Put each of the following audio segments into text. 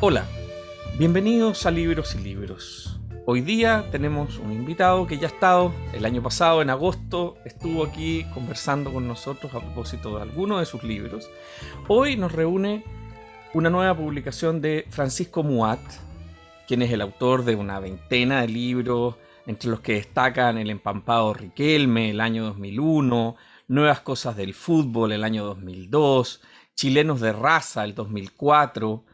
Hola, bienvenidos a Libros y Libros. Hoy día tenemos un invitado que ya ha estado el año pasado, en agosto, estuvo aquí conversando con nosotros a propósito de algunos de sus libros. Hoy nos reúne una nueva publicación de Francisco Muat, quien es el autor de una veintena de libros, entre los que destacan El empampado Riquelme, el año 2001, Nuevas cosas del fútbol, el año 2002, Chilenos de raza, el 2004,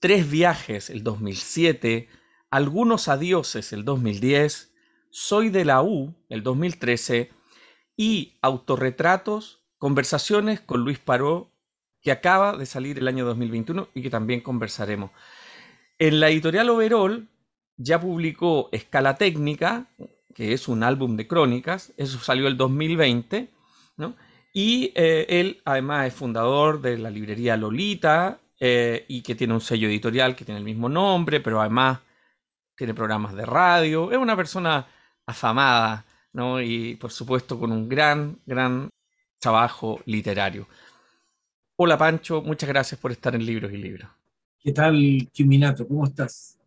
Tres viajes el 2007, Algunos adioses el 2010, Soy de la U el 2013 y Autorretratos, Conversaciones con Luis Paró, que acaba de salir el año 2021 y que también conversaremos. En la editorial Overall ya publicó Escala Técnica, que es un álbum de crónicas, eso salió el 2020, y eh, él además es fundador de la librería Lolita, eh, y que tiene un sello editorial que tiene el mismo nombre, pero además tiene programas de radio. Es una persona afamada, ¿no? Y por supuesto con un gran, gran trabajo literario. Hola Pancho, muchas gracias por estar en Libros y Libros. ¿Qué tal, Kiminato? ¿Cómo estás?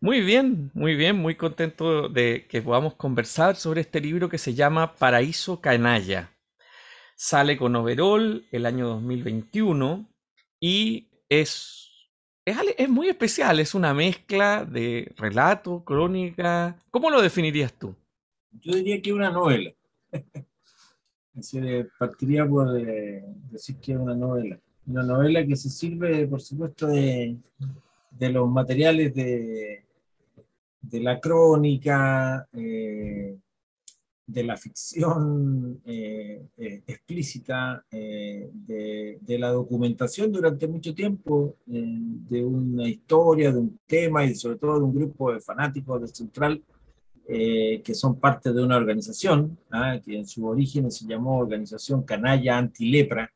Muy bien, muy bien, muy contento de que podamos conversar sobre este libro que se llama Paraíso Canalla. Sale con Overall el año 2021 y es, es, muy especial, es una mezcla de relato, crónica. ¿Cómo lo definirías tú? Yo diría que es una novela. partiría por eh, decir que es una novela. Una novela que se sirve, por supuesto, de, de los materiales de, de la crónica, eh, de la ficción eh, eh, explícita, eh, de, la documentación durante mucho tiempo de una historia, de un tema y sobre todo de un grupo de fanáticos de Central que son parte de una organización ¿ah? que en su origen se llamó Organización Canalla Antilepra,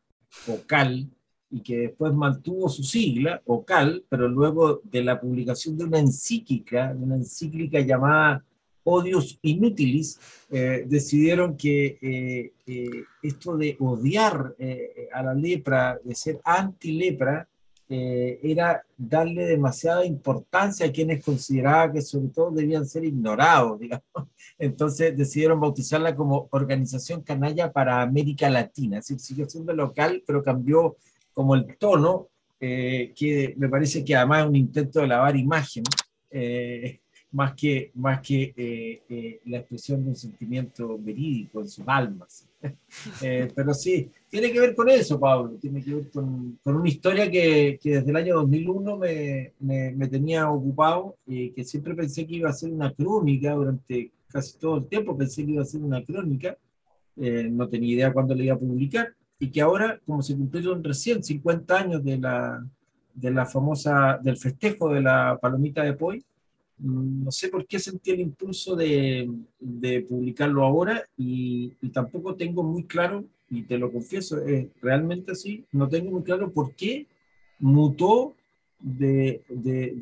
o CAL, y que después mantuvo su sigla, OCAL, pero luego de la publicación de una encíclica, una encíclica llamada odios inútiles, eh, decidieron que eh, eh, esto de odiar a la lepra, de ser anti-lepra, era darle demasiada importancia a quienes consideraban que sobre todo debían ser ignorados. Entonces decidieron bautizarla como Organización Canalla para América Latina, es decir, siguió siendo local, pero cambió como el tono, que me parece que además es un intento de lavar imagen más que, más que eh, eh, la expresión de un sentimiento verídico en sus almas. Eh, pero sí, tiene que ver con eso, Pablo, tiene que ver con, con una historia que, que, desde el año 2001 me, me, me, tenía ocupado y que siempre pensé que iba a ser una crónica durante casi todo el tiempo, pensé que iba a ser una crónica, no tenía idea cuándo la iba a publicar, y que ahora, como se cumplieron recién 50 años de la, de la famosa, del festejo de la palomita de Poi, no sé por qué sentí el impulso de, publicarlo ahora y, tampoco tengo muy claro, y te lo confieso, es realmente así, no tengo muy claro por qué mutó de,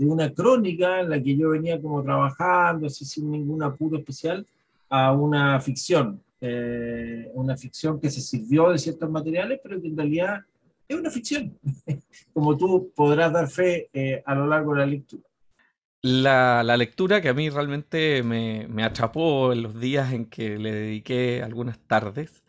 una crónica en la que yo venía como trabajando, así sin ningún apuro especial, a una ficción. Eh, una ficción que se sirvió de ciertos materiales, pero que en realidad es una ficción, como tú podrás dar fe eh, a lo largo de la lectura. La, lectura que a mí realmente me, atrapó en los días en que le dediqué algunas tardes,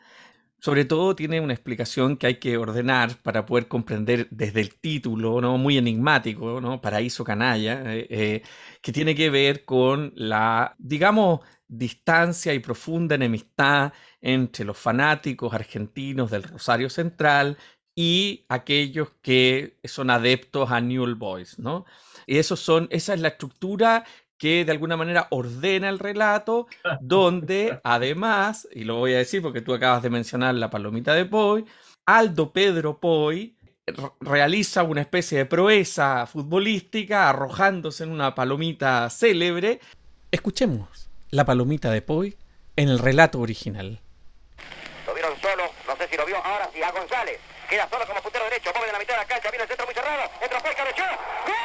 sobre todo tiene una explicación que hay que ordenar para poder comprender desde el título, ¿no? muy enigmático, ¿no? Paraíso Canalla, eh, eh, que tiene que ver con la, digamos, distancia y profunda enemistad entre los fanáticos argentinos del Rosario Central y aquellos que son adeptos a Newell Boys, ¿no? Y esos son, esa es la estructura que de alguna manera ordena el relato, donde además, y lo voy a decir porque tú acabas de mencionar la palomita de Poi, Aldo Pedro Poi realiza una especie de proeza futbolística arrojándose en una palomita célebre. Escuchemos la palomita de Poi en el relato original. Lo vieron solo, no sé si lo vio ahora, sí, a González. Queda solo como puntero derecho, mueve en la mitad de la cancha, viene el centro muy cerrado, entra Poi, cabeceó, ¡Gol!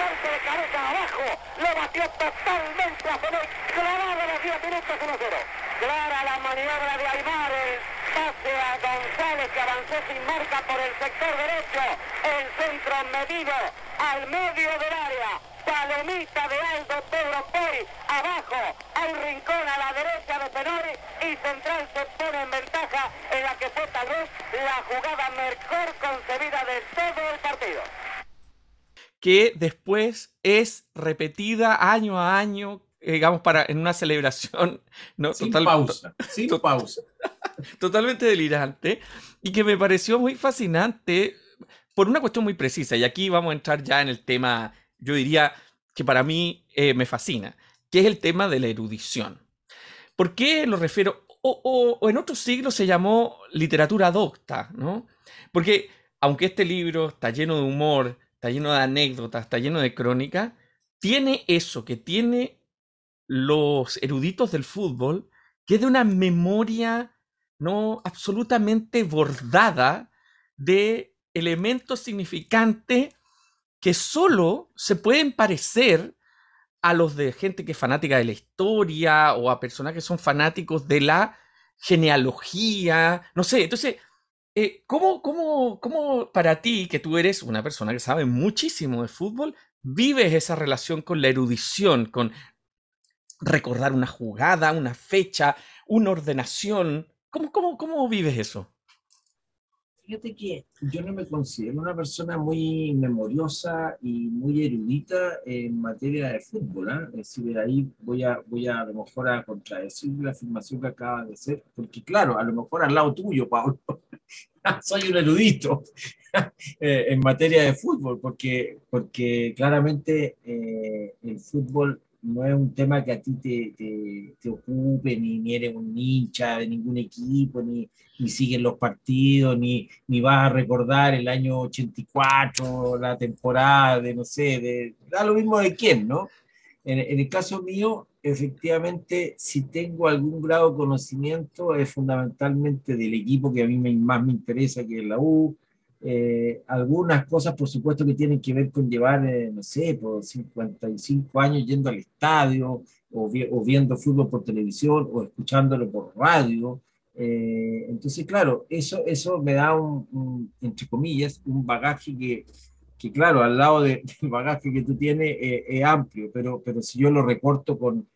Golpe de cabeza abajo, lo batió totalmente a Fenoy, clavado a los 10 minutos 1-0. Clara la maniobra de Aymar, el pase a González que avanzó sin marca por el sector derecho, el centro medido al medio del área, palomita de Aldo Pedro Poi, abajo, hay rincón a la derecha de Penori y Central se pone en ventaja en la que fue tal vez la jugada mejor concebida de todo el partido. Que después es repetida año a año, eh, digamos, para, en una celebración. ¿no? Sin pausa, sin pausa. Totalmente delirante y que me pareció muy fascinante por una cuestión muy precisa. Y aquí vamos a entrar ya en el tema yo diría que para mí eh, me fascina, que es el tema de la erudición. ¿Por qué lo refiero? O, en otros siglos se llamó literatura docta, ¿no? Porque aunque este libro está lleno de humor, está lleno de anécdotas, está lleno de crónica, tiene eso que tiene los eruditos del fútbol, que es de una memoria no absolutamente bordada de elementos significantes que solo se pueden parecer a los de gente que es fanática de la historia o a personas que son fanáticos de la genealogía, no sé, entonces, eh, ¿cómo, cómo, cómo para ti, que tú eres una persona que sabe muchísimo de fútbol, vives esa relación con la erudición, con recordar una jugada, una fecha, una ordenación? ¿Cómo, cómo, cómo vives eso? Fíjate que yo no me considero una persona muy memoriosa y muy erudita en materia de fútbol. ¿eh? Es decir, ahí voy a, voy a, a lo mejor a contradecir la afirmación que acaba de hacer, porque claro, a lo mejor al lado tuyo, Pablo, soy un erudito eh, en materia de fútbol, porque, porque claramente eh, el fútbol no es un tema que a ti te, te, te ocupe, ni, ni, eres un hincha de ningún equipo, ni, ni sigues los partidos, ni, ni vas a recordar el año 84, la temporada de, no sé, de, da lo mismo de quién, ¿no? En, el caso mío, efectivamente, si tengo algún grado de conocimiento, es fundamentalmente del equipo que a mí me, más me interesa, que es la U, eh, algunas cosas, por supuesto, que tienen que ver con llevar, eh, no sé, por 55 años yendo al estadio o, vi o, viendo fútbol por televisión o escuchándolo por radio. Eh, entonces, claro, eso, eso me da un, un, entre comillas, un bagaje que, que claro, al lado de, del bagaje que tú tienes eh, es amplio, pero, pero si yo lo recorto con,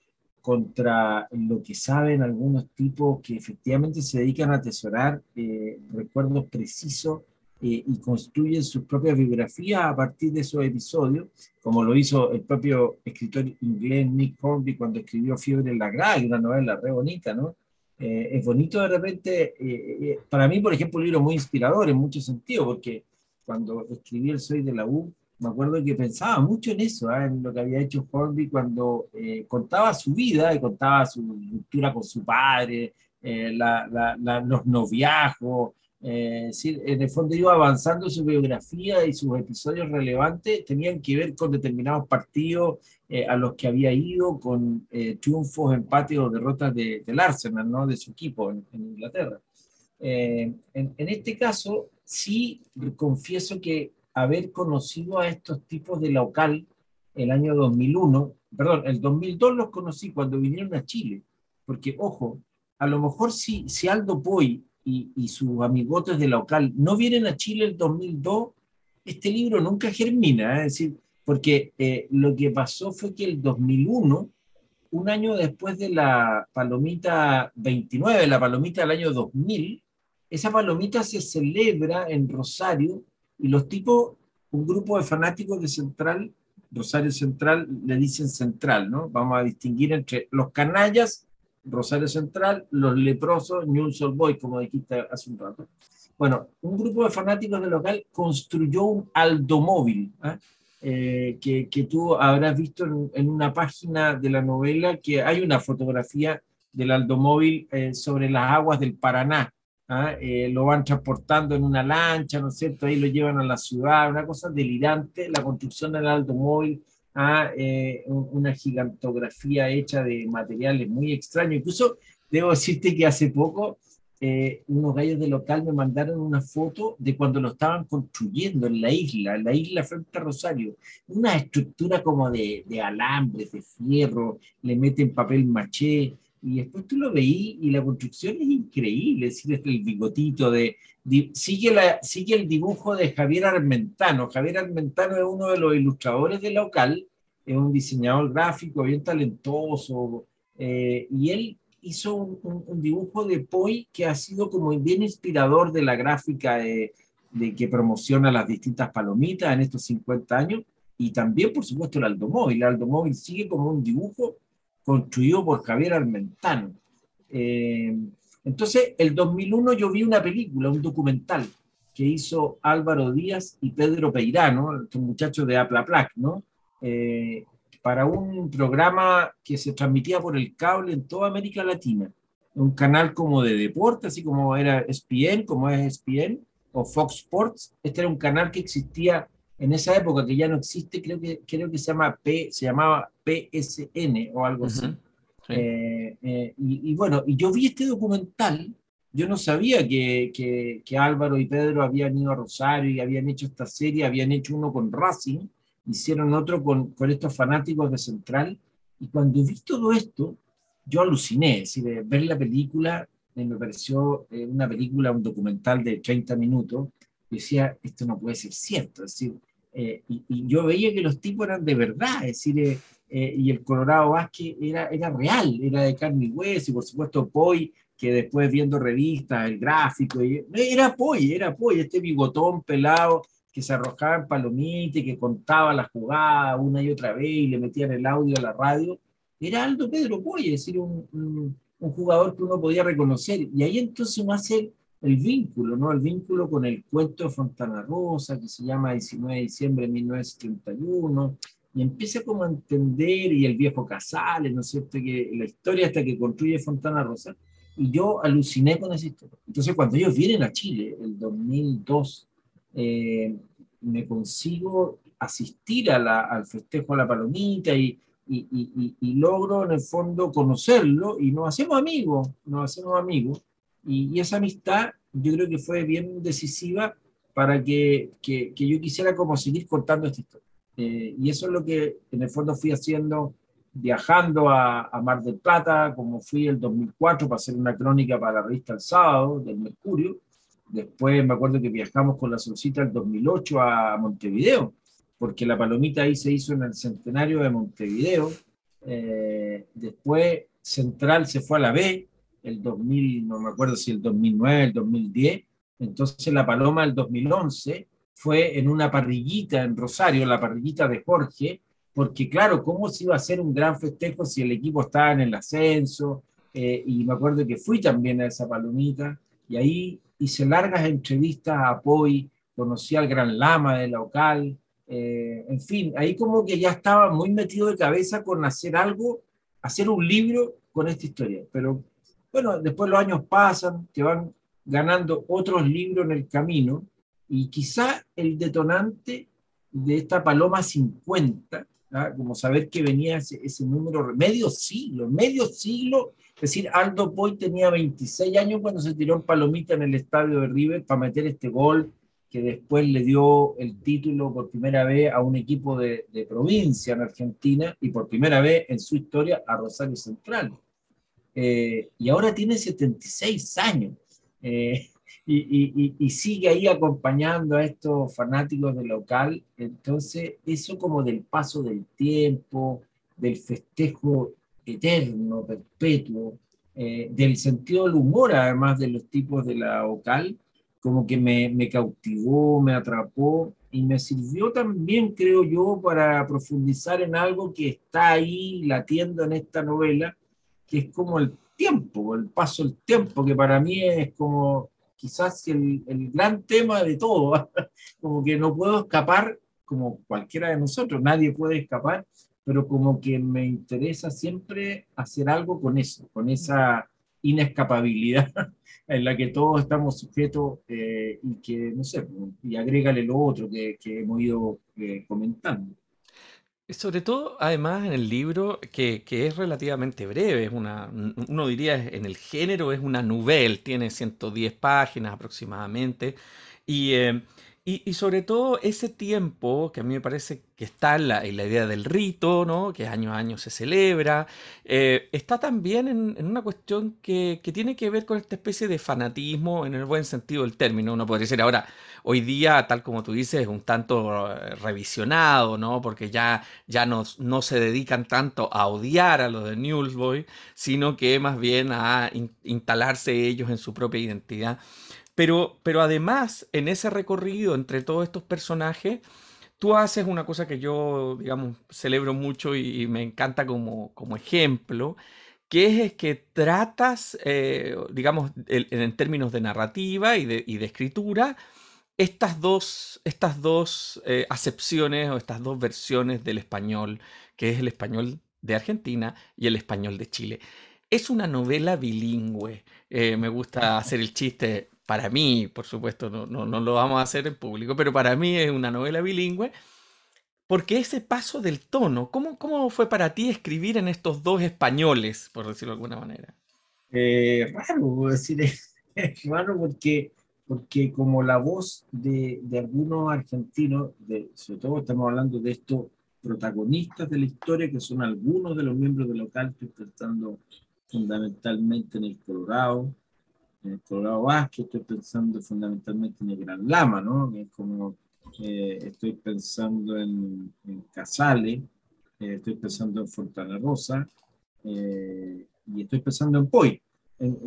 contra lo que saben algunos tipos que efectivamente se dedican a atesorar eh, recuerdos precisos eh, y construyen sus propias biografías a partir de esos episodios, como lo hizo el propio escritor inglés Nick Hornby cuando escribió Fiebre en la Grada, una novela re bonita, ¿no? Eh, es bonito de repente, eh, eh, para mí, por ejemplo, un libro muy inspirador en muchos sentidos, porque cuando escribí El Soy de la U, me acuerdo que pensaba mucho en eso, ¿eh? en lo que había hecho Hornby cuando eh, contaba su vida y contaba su ruptura con su padre, eh, la, la, la, los noviazgos, eh, en el fondo iba avanzando su biografía y sus episodios relevantes tenían que ver con determinados partidos eh, a los que había ido, con eh, triunfos, empates o derrotas de, del Arsenal, ¿no? de su equipo en, en Inglaterra. Eh, en, en, este caso, sí confieso que haber conocido a estos tipos de local el año 2001, perdón, el 2002 los conocí cuando vinieron a Chile, porque, ojo, a lo mejor si, si Aldo Poy y, y, sus amigotes de local no vienen a Chile el 2002, este libro nunca germina, ¿eh? es decir, porque eh, lo que pasó fue que el 2001, un año después de la palomita 29, la palomita del año 2000, esa palomita se celebra en Rosario y los tipos, un grupo de fanáticos de Central, Rosario Central, le dicen Central, ¿no? Vamos a distinguir entre los canallas Rosario Central, los leprosos, News Boy, como dijiste hace un rato. Bueno, un grupo de fanáticos del local construyó un aldomóvil, ¿eh? Eh, que, que, tú habrás visto en, una página de la novela que hay una fotografía del aldomóvil eh, sobre las aguas del Paraná. ¿eh? lo van transportando en una lancha, ¿no es cierto? Ahí lo llevan a la ciudad, una cosa delirante, la construcción del aldomóvil a eh, una gigantografía hecha de materiales muy extraños. Incluso debo decirte que hace poco eh, unos gallos de local me mandaron una foto de cuando lo estaban construyendo en la isla, en la isla frente a Rosario. Una estructura como de, de alambres, de fierro, le meten papel maché, y después tú lo veí y la construcción es increíble, es decir, el bigotito de, sigue, la, sigue el dibujo de Javier Armentano. Javier Armentano es uno de los ilustradores de local, es un diseñador gráfico bien talentoso, eh, y él hizo un, dibujo de Poi que ha sido como bien inspirador de la gráfica de, que promociona las distintas palomitas en estos 50 años, y también, por supuesto, el Aldomóvil. El Aldomóvil sigue como un dibujo construido por Javier Armentano. Eh, entonces, el 2001 yo vi una película, un documental que hizo Álvaro Díaz y Pedro Peirano, estos muchachos de Aplaplac, ¿no? Eh, para un programa que se transmitía por el cable en toda América Latina. Un canal como de deporte, así como era ESPN, como es ESPN, o Fox Sports. Este era un canal que existía en esa época, que ya no existe, creo que, creo que se, llama P, se llamaba PSN o algo así. Eh, eh, y, bueno, y yo vi este documental, yo no sabía que, que, Álvaro y Pedro habían ido a Rosario y habían hecho esta serie, habían hecho uno con Racing, hicieron otro con, con estos fanáticos de Central, y cuando vi todo esto, yo aluciné, es decir, ver la película me pareció eh, una película, un documental de 30 minutos, y decía, esto no puede ser cierto, es decir, y, y, yo veía que los tipos eran de verdad, es decir, eh, y el Colorado Vázquez era, era real, era de carne y hueso, y por supuesto Poi, que después viendo revistas, el gráfico, era Poi, era Poi, este bigotón pelado que se arrojaba en palomita y que contaba la jugada una y otra vez y le metían el audio a la radio, era Aldo Pedro Poi, es decir, un, un, un jugador que uno podía reconocer. Y ahí entonces uno hace el vínculo, ¿no? El vínculo con el cuento de Fontana Rosa, que se llama 19 de diciembre de 1931, y empieza como a entender, y el viejo Casales, ¿no es cierto?, que la historia hasta que construye Fontana Rosa, y yo aluciné con esa historia. Entonces, cuando ellos vienen a Chile, el 2002, eh, me consigo asistir a la, al festejo a la palomita y, y, y, y, logro en el fondo conocerlo y nos hacemos amigos, nos hacemos amigos. Y, esa amistad yo creo que fue bien decisiva para que, que, que yo quisiera como seguir contando esta historia. Eh, y eso es lo que en el fondo fui haciendo, viajando a, a, Mar del Plata, como fui el 2004 para hacer una crónica para la revista El Sábado del Mercurio. Después me acuerdo que viajamos con la Solcita el 2008 a Montevideo, porque la palomita ahí se hizo en el centenario de Montevideo. Eh, después Central se fue a la B, el 2000, no me acuerdo si el 2009, el 2010. Entonces la Paloma el 2011 fue en una parrillita en Rosario, la parrillita de Jorge, porque claro, ¿cómo se iba a hacer un gran festejo si el equipo estaba en el ascenso? Eh, y me acuerdo que fui también a esa palomita y ahí hice largas entrevistas a Poi, conocí al gran lama del local, eh, en fin, ahí como que ya estaba muy metido de cabeza con hacer algo, hacer un libro con esta historia. Pero bueno, después los años pasan, te van ganando otros libros en el camino y quizá el detonante de esta Paloma 50, ¿ah? como saber que venía ese, número, medio siglo, medio siglo, es decir, Aldo Poy tenía 26 años cuando se tiró en Palomita en el estadio de River para meter este gol que después le dio el título por primera vez a un equipo de, de provincia en Argentina y por primera vez en su historia a Rosario Central. Eh, y ahora tiene 76 años. Eh, y, sigue ahí acompañando a estos fanáticos del local. Entonces, eso como del paso del tiempo, del festejo eterno, perpetuo, eh, del sentido del humor, además de los tipos de la local, como que me, me cautivó, me atrapó y me sirvió también, creo yo, para profundizar en algo que está ahí latiendo en esta novela, que es como el tiempo, el paso del tiempo, que para mí es como quizás el, el gran tema de todo, como que no puedo escapar como cualquiera de nosotros, nadie puede escapar, pero como que me interesa siempre hacer algo con eso, con esa inescapabilidad en la que todos estamos sujetos eh, y que, no sé, y agrégale lo otro que, que hemos ido eh, comentando. Sobre todo, además, en el libro, que, es relativamente breve, es una, uno diría en el género es una novela, tiene 110 páginas aproximadamente, y, eh, y, sobre todo ese tiempo que a mí me parece que está en la, idea del rito, ¿no? que año a año se celebra, eh, está también en, una cuestión que, tiene que ver con esta especie de fanatismo en el buen sentido del término. Uno podría decir ahora, hoy día, tal como tú dices, es un tanto eh, revisionado, ¿no? porque ya, ya no, no se dedican tanto a odiar a los de Newsboy, sino que más bien a instalarse ellos en su propia identidad. Pero, pero además, en ese recorrido entre todos estos personajes, tú haces una cosa que yo, digamos, celebro mucho y, me encanta como, como ejemplo, que es, que tratas, eh, digamos, en, términos de narrativa y de, escritura, estas dos, estas dos eh, acepciones o estas dos versiones del español, que es el español de Argentina y el español de Chile. Es una novela bilingüe. Eh, me gusta hacer el chiste para mí, por supuesto, no, no, lo vamos a hacer en público, pero para mí es una novela bilingüe, porque ese paso del tono, ¿cómo, cómo fue para ti escribir en estos dos españoles, por decirlo de alguna manera? Eh, raro, decir, es raro porque, porque como la voz de, de algunos argentinos, de, sobre todo estamos hablando de estos protagonistas de la historia, que son algunos de los miembros del local, estoy pensando fundamentalmente en el Colorado, el Colorado Vázquez, estoy pensando fundamentalmente en el Gran Lama, ¿no? como eh, estoy pensando en, en Casale, eh, estoy pensando en Fontana Rosa eh, y estoy pensando en Poi,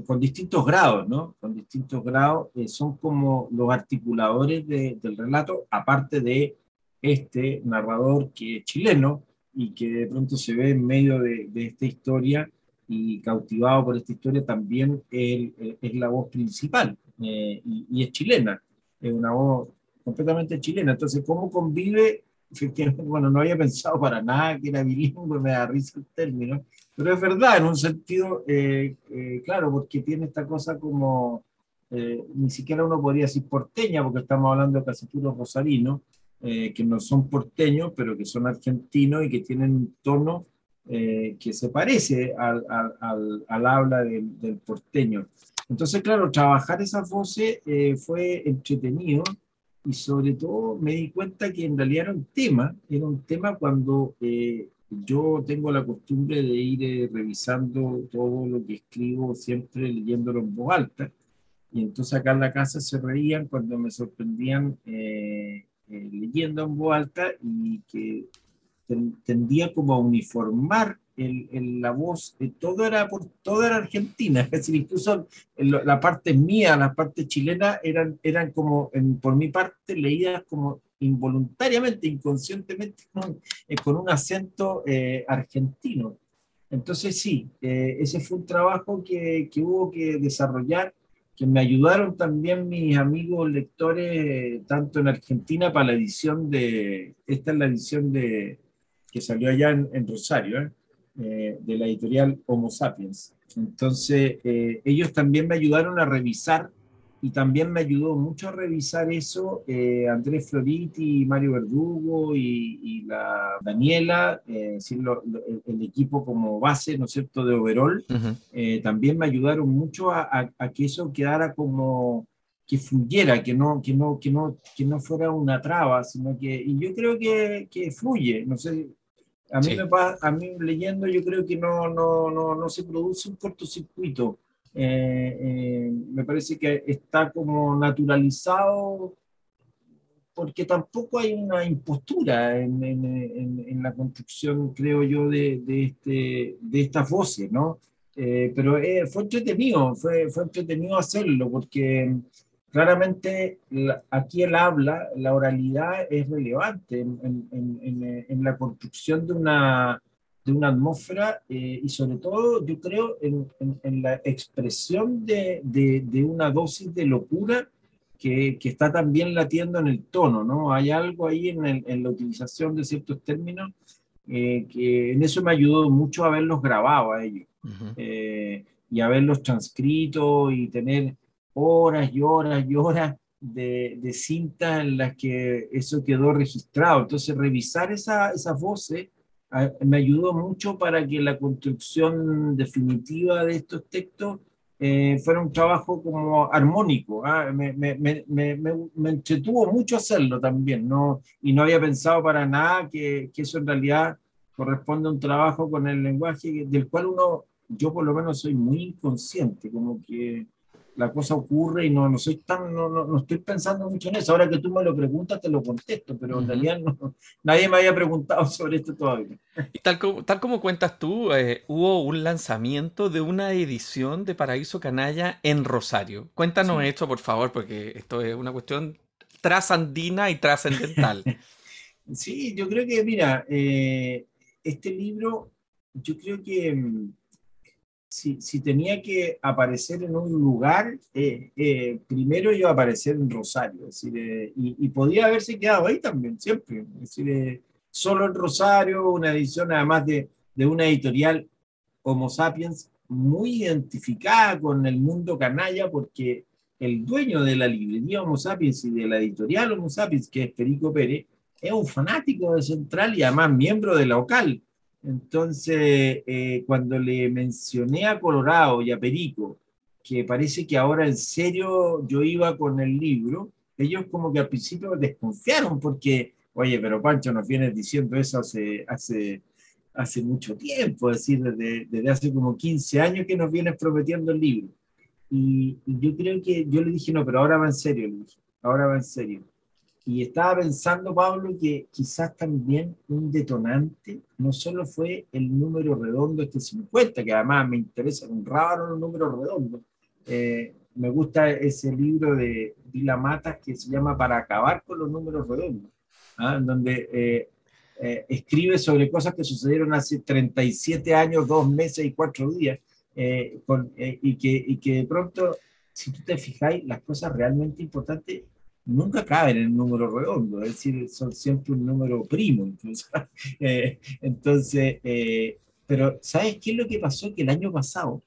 con distintos grados, ¿no? Con distintos grados, son como los articuladores del relato, aparte de este narrador que es chileno y que de pronto se ve en medio de, de esta historia y cautivado por esta historia también él, eh, es la voz principal eh, y, es chilena, es una voz completamente chilena. Entonces, ¿cómo convive? Efectivamente, bueno, no había pensado para nada que era bilingüe, me da risa el término, pero es verdad, en un sentido, eh, claro, porque tiene esta cosa como, ni siquiera uno podría decir porteña, porque estamos hablando de casi puros rosarinos, que no son porteños, pero que son argentinos y que tienen un tono eh, que se parece al, al, al, habla del, del, porteño. Entonces, claro, trabajar esa voces eh, fue entretenido y sobre todo me di cuenta que en realidad era un tema, era un tema cuando eh, yo tengo la costumbre de ir revisando todo lo que escribo, siempre leyéndolo en voz alta. Y entonces acá en la casa se reían cuando me sorprendían leyendo en voz alta y que tendía como a uniformar el, la voz, eh, todo era, por, todo era Argentina, es decir, incluso la parte mía, la parte chilena, eran, eran como, por mi parte, leídas como involuntariamente, inconscientemente, con, eh, con un acento eh, argentino. Entonces sí, ese fue un trabajo que, que, hubo que desarrollar, que me ayudaron también mis amigos lectores, tanto en Argentina para la edición de, esta es la edición de, que salió allá en, Rosario, ¿eh? Eh, de la editorial Homo Sapiens. Entonces, eh, ellos también me ayudaron a revisar y también me ayudó mucho a revisar eso Andrés Floriti, Mario Verdugo y, la Daniela, el, equipo como base, ¿no es cierto?, de Overall, también me ayudaron mucho a, a que eso quedara como que fluyera, que no, que no, que no, que no fuera una traba, sino que, y yo creo que, que fluye, no sé, a mí, me a mí leyendo yo creo que no, no, no, no se produce un cortocircuito, eh, eh, me parece que está como naturalizado porque tampoco hay una impostura en, en, en, la construcción, creo yo, de, de, este, de estas voces, ¿no? Eh, pero fue entretenido, fue, fue entretenido hacerlo, porque Claramente aquí el habla, la oralidad es relevante en, en, en, la construcción de una, de una atmósfera eh, y sobre todo yo creo en, la expresión de, de, de, una dosis de locura que, que, está también latiendo en el tono, ¿no? Hay algo ahí en, la utilización de ciertos términos eh, que en eso me ayudó mucho haberlos grabado a ellos eh, y haberlos transcrito y tener horas y horas y horas de, de cintas en las que eso quedó registrado. Entonces, revisar esa, esas voces me ayudó mucho para que la construcción definitiva de estos textos eh, fuera un trabajo como armónico. ¿ah? Me, me, me, me, entretuvo mucho hacerlo también, ¿no? y no había pensado para nada que, que, eso en realidad corresponde a un trabajo con el lenguaje del cual uno, yo por lo menos soy muy inconsciente, como que la cosa ocurre y no, no soy tan, no, no, estoy pensando mucho en eso. Ahora que tú me lo preguntas, te lo contesto, pero en realidad nadie me había preguntado sobre esto todavía. Y tal como, tal como cuentas tú, eh, hubo un lanzamiento de una edición de Paraíso Canalla en Rosario. Cuéntanos esto, por favor, porque esto es una cuestión trasandina y trascendental. sí, yo creo que, mira, eh, este libro, yo creo que mm, si, tenía que aparecer en un lugar, eh, eh, primero iba a aparecer en Rosario, decir, eh, y, podía haberse quedado ahí también, siempre. Es decir, solo en Rosario, una edición además de, de una editorial Homo Sapiens muy identificada con el mundo canalla, porque el dueño de la librería Homo Sapiens y de la editorial Homo Sapiens, que es Perico Pérez, es un fanático de Central y además miembro de la OCAL. Entonces, eh, cuando le mencioné a Colorado y a Perico, que parece que ahora en serio yo iba con el libro, ellos como que al principio desconfiaron porque, oye, pero Pancho, nos vienes diciendo eso hace, hace, hace mucho tiempo, es decir, desde, desde hace como 15 años que nos vienes prometiendo el libro. Y, yo creo que yo le dije, no, pero ahora va en serio, le ahora va en serio. Y estaba pensando, Pablo, que quizás también un detonante no solo fue el número redondo este 50, que además me interesa un raro los números redondos. Eh, me gusta ese libro de Vila Matas que se llama Para acabar con los números redondos, ¿ah? donde eh, eh, escribe sobre cosas que sucedieron hace 37 años, dos meses y cuatro días, con, y, que, y que de pronto, si tú te fijáis, las cosas realmente importantes nunca caben en el número redondo, es decir, son siempre un número primo. Entonces, eh, entonces eh, pero ¿sabes qué es lo que pasó? Que el año pasado,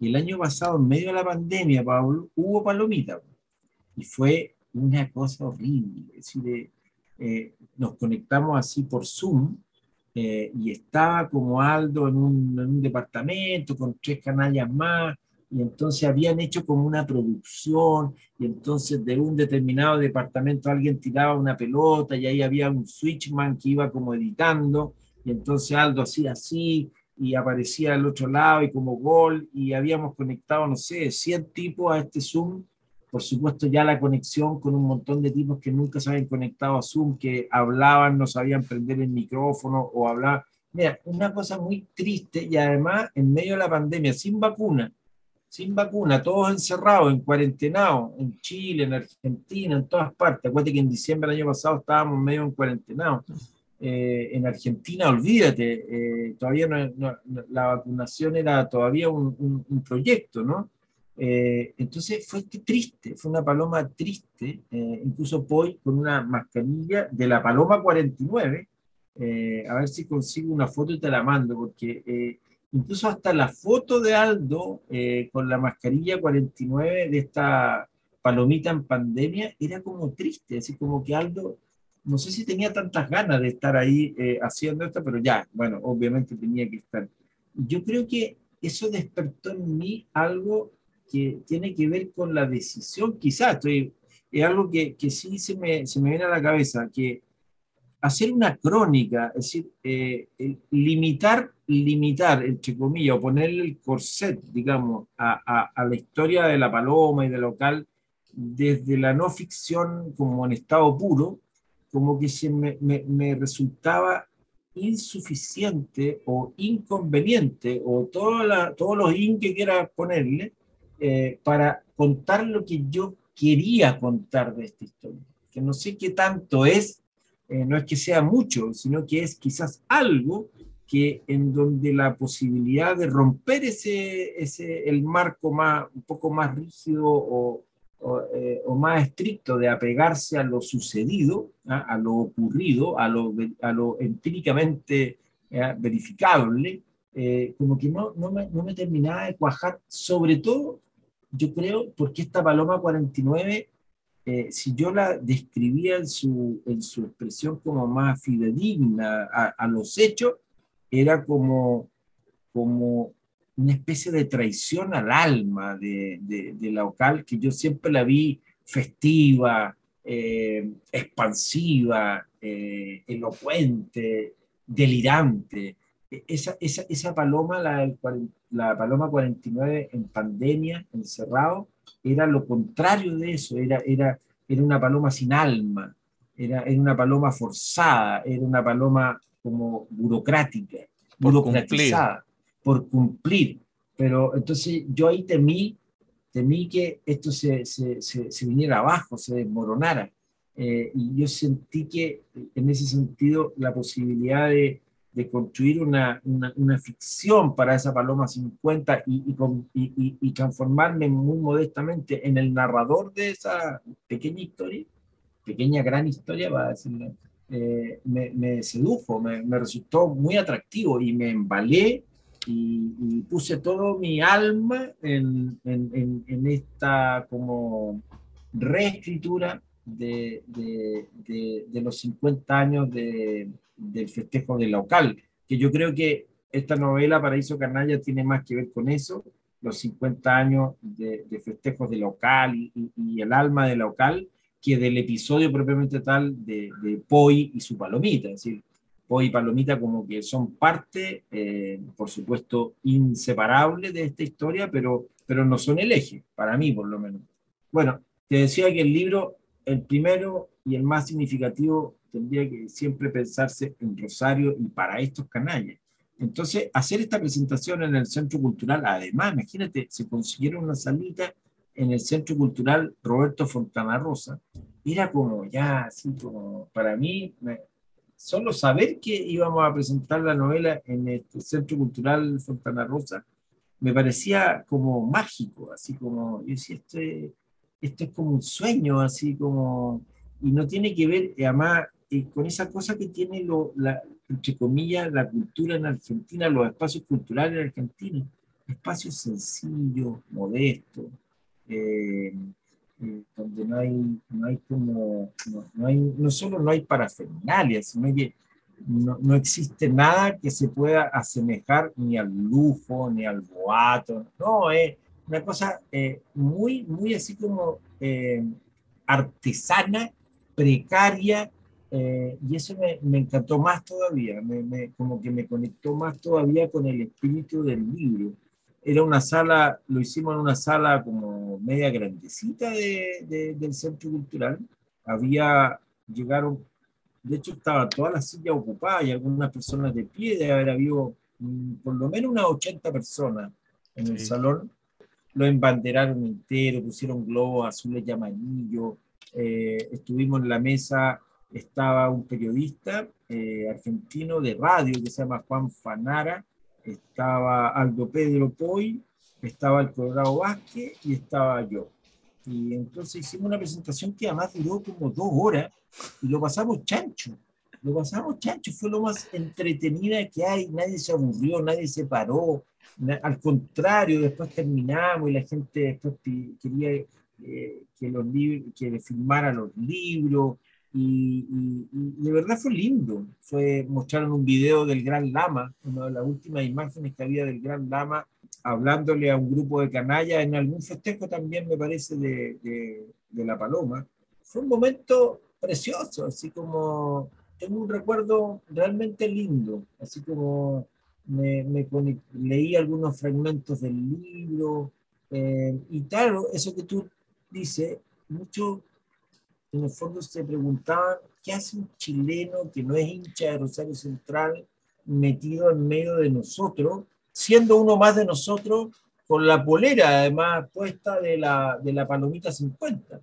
y el año pasado, en medio de la pandemia, Pablo, hubo palomita, y fue una cosa horrible. Es decir, eh, nos conectamos así por Zoom, y estaba como Aldo en un, en un departamento con tres canallas más, y entonces habían hecho como una producción, y entonces de un determinado departamento alguien tiraba una pelota y ahí había un switchman que iba como editando, y entonces Aldo hacía así, y aparecía al otro lado y como gol, y habíamos conectado, no sé, 100 tipos a este Zoom, por supuesto ya la conexión con un montón de tipos que nunca se habían conectado a Zoom, que hablaban, no sabían prender el micrófono o hablar. Mira, una cosa muy triste y además en medio de la pandemia, sin vacuna, sin vacuna, todos encerrados, en cuarentenado, en Chile, en Argentina, en todas partes. Acuérdate que en diciembre del año pasado estábamos medio en cuarentenado. Eh, en Argentina, olvídate, eh, todavía no, la vacunación era todavía un, un, proyecto, ¿no? Eh, entonces fue triste, fue una paloma triste, incluso voy con una mascarilla de la paloma 49, a ver si consigo una foto y te la mando, porque incluso hasta la foto de Aldo eh, con la mascarilla 49 de esta palomita en pandemia era como triste, así como que Aldo, no sé si tenía tantas ganas de estar ahí eh, haciendo esto, pero ya, bueno, obviamente tenía que estar. Yo creo que eso despertó en mí algo que tiene que ver con la decisión, quizás, estoy, es algo que, que sí se me, se me viene a la cabeza, que hacer una crónica, es decir, eh, limitar, limitar, entre comillas, o ponerle el corset, digamos, a, a, la historia de la paloma y del local, desde la no ficción como en estado puro, como que se me, me, resultaba insuficiente o inconveniente, o toda todos los in que quiera ponerle, eh, para contar lo que yo quería contar de esta historia. Que no sé qué tanto es eh, no es que sea mucho, sino que es quizás algo que en donde la posibilidad de romper ese, ese el marco más, un poco más rígido o, o, eh, más estricto de apegarse a lo sucedido, ¿ah? a lo ocurrido, a lo, a lo empíricamente ¿eh? verificable, como que no, no, me, no me terminaba de cuajar, sobre todo, yo creo, porque esta Paloma 49 eh, si yo la describía en su, en su expresión como más fidedigna a, los hechos, era como, como una especie de traición al alma de, de, la local, que yo siempre la vi festiva, eh, expansiva, eh, elocuente, delirante. Esa, esa, esa paloma, la, la paloma 49 en pandemia, encerrado, era lo contrario de eso, era, era, era una paloma sin alma, era, era una paloma forzada, era una paloma como burocrática, por burocratizada, cumplir. por cumplir. Pero entonces yo ahí temí, temí que esto se, se, se, viniera abajo, se desmoronara. Eh, y yo sentí que en ese sentido la posibilidad de, de construir una, una, ficción para esa Paloma 50 y, y, transformarme muy modestamente en el narrador de esa pequeña historia, pequeña gran historia, va a eh, me, sedujo, me, me, resultó muy atractivo y me embalé y, puse todo mi alma en, en, esta como reescritura de, de los 50 años de del festejo del local, que yo creo que esta novela Paraíso Canalla tiene más que ver con eso, los 50 años de, festejos de local y, el alma del local, que del episodio propiamente tal de, de Poi y su palomita. Es decir, Poi y palomita como que son parte, eh, por supuesto, inseparable de esta historia, pero, pero no son el eje, para mí por lo menos. Bueno, te decía que el libro, el primero y el más significativo tendría que siempre pensarse en Rosario y para estos canallas. Entonces, hacer esta presentación en el Centro Cultural, además, imagínate, se consiguieron una salita en el Centro Cultural Roberto Fontana Rosa, era como ya, así como, para mí, solo saber que íbamos a presentar la novela en el Centro Cultural Fontana Rosa, me parecía como mágico, así como, yo decía, esto es, esto es como un sueño, así como, y no tiene que ver, además, con esa cosa que tiene, lo, la, entre comillas, la cultura en Argentina, los espacios culturales en Argentina, espacios sencillos, modestos, eh, eh, donde no hay, no hay como, no, hay, no solo no hay parafernalia, sino que no, no, existe nada que se pueda asemejar ni al lujo, ni al boato, no, es una cosa eh, muy, muy así como artesana, precaria, eh, y eso me, me, encantó más todavía, me, me, como que me conectó más todavía con el espíritu del libro. Era una sala, lo hicimos en una sala como media grandecita de, del centro cultural. Había, llegaron, de hecho estaba toda la silla ocupada y algunas personas de pie, de haber habido mm, por lo menos unas 80 personas en el salón. Lo embanderaron entero, pusieron globos azules y amarillos. Eh, estuvimos en la mesa estaba un periodista eh, argentino de radio que se llama Juan Fanara, estaba Aldo Pedro Poi, estaba el Colorado Vázquez y estaba yo. Y entonces hicimos una presentación que además duró como dos horas y lo pasamos chancho. Lo pasamos chancho, fue lo más entretenida que hay, nadie se aburrió, nadie se paró. Al contrario, después terminamos y la gente después quería eh, que, los que filmara los libros, y, de verdad fue lindo. Fue, mostraron un video del Gran Lama, una de las últimas imágenes que había del Gran Lama, hablándole a un grupo de canallas en algún festejo también, me parece, de, de, La Paloma. Fue un momento precioso, así como tengo un recuerdo realmente lindo, así como me, leí algunos fragmentos del libro, eh, y claro, eso que tú dices, mucho en el fondo se preguntaban, ¿qué hace un chileno que no es hincha de Rosario Central metido en medio de nosotros, siendo uno más de nosotros, con la polera además puesta de la, de la Palomita 50?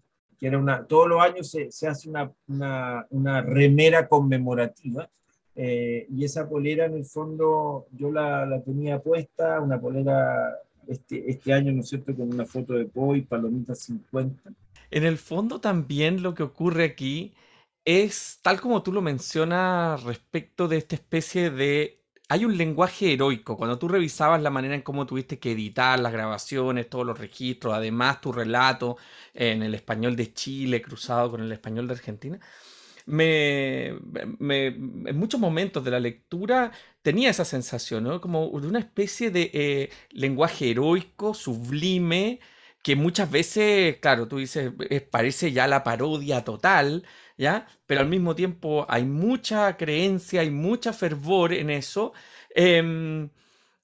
Era una, todos los años se, se hace una, una, una, remera conmemorativa, eh, y esa polera en el fondo yo la, la, tenía puesta, una polera este, este año, ¿no es cierto?, con una foto de Poi, Palomita 50, en el fondo también lo que ocurre aquí es, tal como tú lo mencionas, respecto de esta especie de hay un lenguaje heroico. Cuando tú revisabas la manera en cómo tuviste que editar las grabaciones, todos los registros, además tu relato en el español de Chile cruzado con el español de Argentina, me, en muchos momentos de la lectura tenía esa sensación, ¿no? Como de una especie de eh, lenguaje heroico, sublime, que muchas veces, claro, tú dices, parece ya la parodia total, ¿ya? Pero al mismo tiempo hay mucha creencia, hay mucha fervor en eso. Em,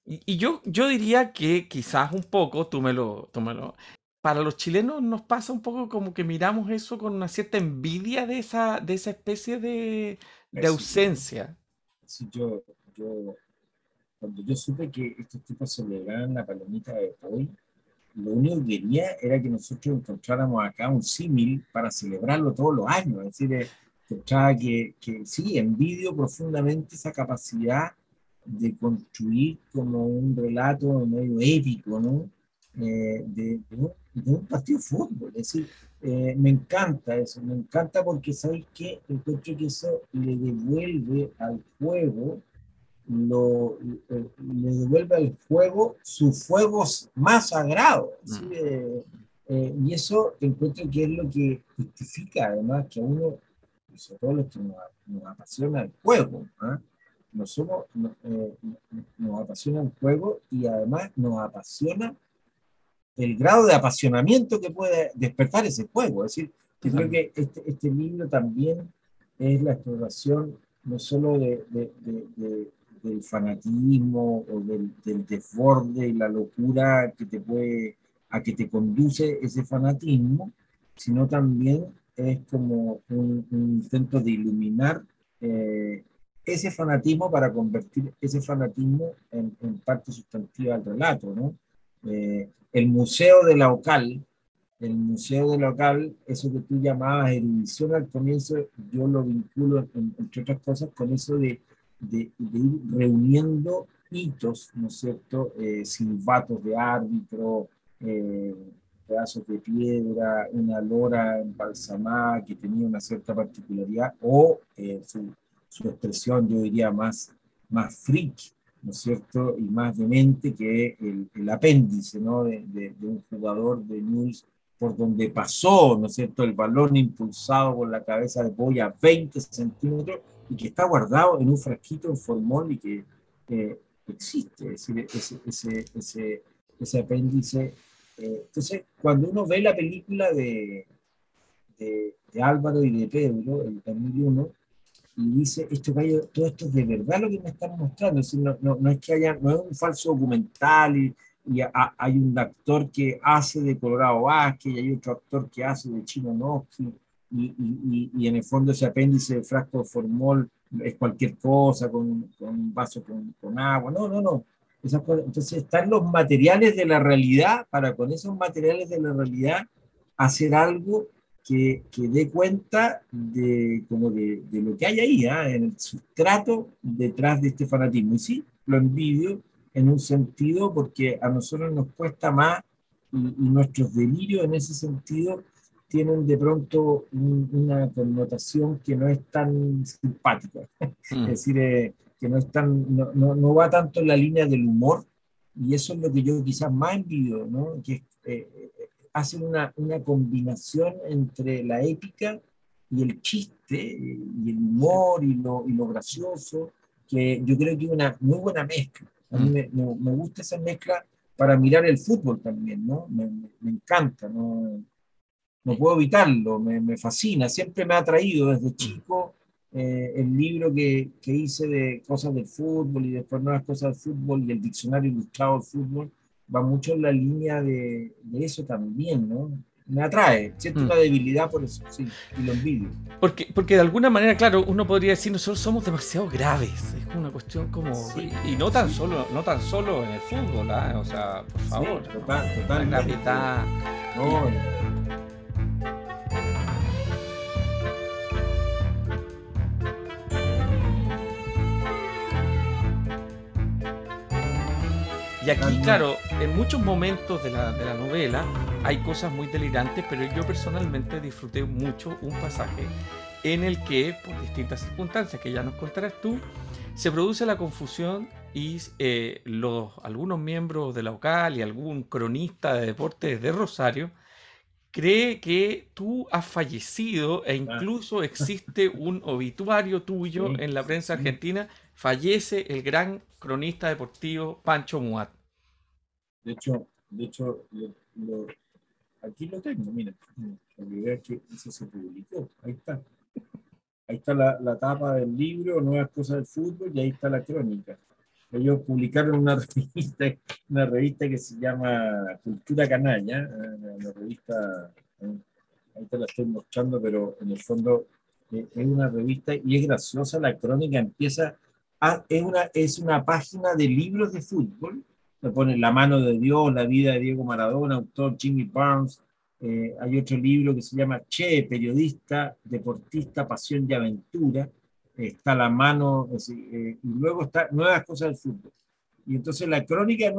y, yo, yo diría que quizás un poco, tú me lo, tú me lo, para los chilenos nos pasa un poco como que miramos eso con una cierta envidia de esa, de esa especie de, de ausencia. Sí, yo, yo, cuando yo supe que estos tipos celebraban la palomita de hoy, lo único que quería era que nosotros encontráramos acá un símil para celebrarlo todos los años. Es decir, eh, encontraba que, que sí, envidio profundamente esa capacidad de construir como un relato medio épico, ¿no? Eh, de, un, partido de fútbol. Es decir, eh, me encanta eso, me encanta porque sabéis que encuentro que eso le devuelve al juego, lo, eh, le devuelve al juego sus fuegos más sagrados. Mm. y eso encuentro que es lo que justifica además que a uno, sobre todo los que nos, apasiona el juego, ¿ah? no somos, nos apasiona el juego y además nos apasiona el grado de apasionamiento que puede despertar ese juego. Es decir, yo creo que este, este, libro también es la exploración no solo de, del fanatismo o del, desborde y la locura que te puede, a que te conduce ese fanatismo, sino también es como un, intento de iluminar eh, ese fanatismo para convertir ese fanatismo en, parte sustantiva del relato, ¿no? Eh, el Museo de la Ocal, el Museo de la Ocal, eso que tú llamabas erudición al comienzo, yo lo vinculo, entre otras cosas, con eso de, de, ir reuniendo hitos, ¿no es cierto? Eh, silbatos de árbitro, eh, pedazos de piedra, una lora embalsamada que tenía una cierta particularidad, o su, su, expresión, yo diría, más, más freak, ¿no es cierto? Y más demente que el, el apéndice, ¿no? De, un jugador de News por donde pasó, ¿no es cierto?, el balón impulsado por la cabeza de Boya a 20 centímetros y que está guardado en un frasquito en formol y que existe, es decir, ese, ese, ese, apéndice. Eh, entonces, cuando uno ve la película de, de, Álvaro y de Pedro, el 2001, y dice, esto, todo esto es de verdad lo que me están mostrando, es no, no, no, es que haya, no es un falso documental y, y hay un actor que hace de Colorado Vázquez y hay otro actor que hace de Chino Noski y, y, y, en el fondo ese apéndice de frasco de formol es cualquier cosa con, con un vaso con, con, agua, no, no, no. Esas cosas. Entonces están los materiales de la realidad para con esos materiales de la realidad hacer algo que, que dé cuenta de, como de, de lo que hay ahí, ¿ah? en el sustrato detrás de este fanatismo. Y sí, lo envidio en un sentido porque a nosotros nos cuesta más y, nuestros delirios en ese sentido tienen de pronto una connotación que no es tan simpática. Mm. es decir, eh, que no, es tan, no, no, no, va tanto en la línea del humor, y eso es lo que yo quizás más envidio, ¿no? que eh, hacen una, una combinación entre la épica y el chiste y el humor y lo, y lo gracioso, que yo creo que es una muy buena mezcla. A mí mm. me, me, gusta esa mezcla para mirar el fútbol también, ¿no? Me, me encanta, ¿no? No puedo evitarlo, me, me, fascina, siempre me ha atraído desde mm. chico eh, el libro que, que, hice de cosas del fútbol y después nuevas cosas del fútbol y el diccionario ilustrado del fútbol va mucho en la línea de, de eso también, ¿no? Me atrae, siento mm. una debilidad por eso, sí, y lo envidio. Porque, porque de alguna manera, claro, uno podría decir, nosotros somos demasiado graves, es una cuestión como... y, no tan solo no tan solo en el fútbol, ¿eh? o sea, por favor. total, total. La gravedad... No, aquí, claro, en muchos momentos de la, de la, novela hay cosas muy delirantes, pero yo personalmente disfruté mucho un pasaje en el que, por distintas circunstancias que ya nos contarás tú, se produce la confusión y eh, los, algunos miembros de la OCAL y algún cronista de deportes de Rosario cree que tú has fallecido e incluso existe un obituario tuyo en la prensa argentina. Fallece el gran cronista deportivo Pancho Muat. De hecho, de hecho aquí lo tengo, mira, que eso se publicó, ahí está. Ahí está la, la tapa del libro, Nuevas Cosas del Fútbol, y ahí está la crónica. Ellos publicaron una revista, una revista que se llama Cultura Canalla, eh, revista, eh, ahí te la estoy mostrando, pero en el fondo eh, es una revista y es graciosa, la crónica empieza, a, es, una, es una página de libros de fútbol, le pone La mano de Dios, La vida de Diego Maradona, autor Jimmy Barnes, hay otro libro que se llama Che, periodista, deportista, pasión y aventura, está la mano, eh, y luego está nuevas cosas del fútbol. Y entonces la crónica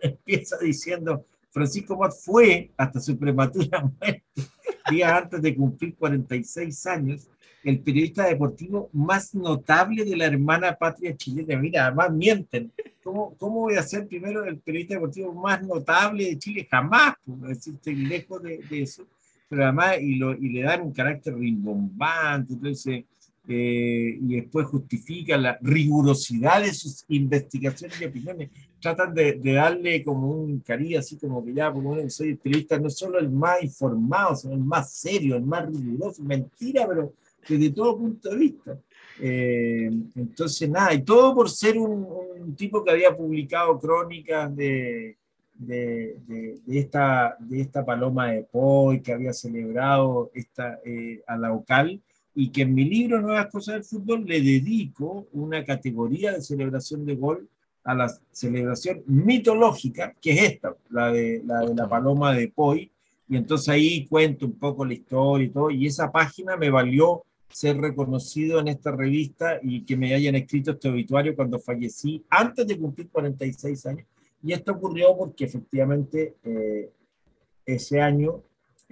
empieza diciendo, Francisco Mott fue hasta su prematura muerte, días antes de cumplir 46 años, el periodista deportivo más notable de la hermana patria chilena. Mira, además mienten. ¿Cómo, ¿Cómo, voy a ser primero el periodista deportivo más notable de Chile? Jamás, pues, estoy lejos de, de, eso. Pero además, y, lo, y le dan un carácter rimbombante. Entonces, eh, y después justifica la rigurosidad de sus investigaciones y opiniones. Tratan de, darle como un cariño, así como que ya, como soy periodista, no solo el más informado, sino el más serio, el más riguroso. Mentira, pero desde todo punto de vista. Eh, entonces, nada, y todo por ser un, tipo que había publicado crónicas de, de, de, esta, de esta paloma de Poi, que había celebrado esta, eh, a la OCAL y que en mi libro Nuevas Cosas del Fútbol le dedico una categoría de celebración de gol a la celebración mitológica, que es esta, la de la, de la paloma de Poi, y entonces ahí cuento un poco la historia y todo, y esa página me valió ser reconocido en esta revista y que me hayan escrito este obituario cuando fallecí, antes de cumplir 46 años, y esto ocurrió porque efectivamente eh, ese año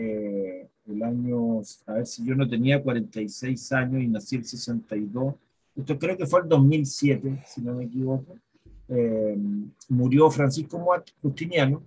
eh, el año, a ver si yo no tenía 46 años y nací el 62, esto creo que fue el 2007, si no me equivoco, eh, murió Francisco Muat Justiniano,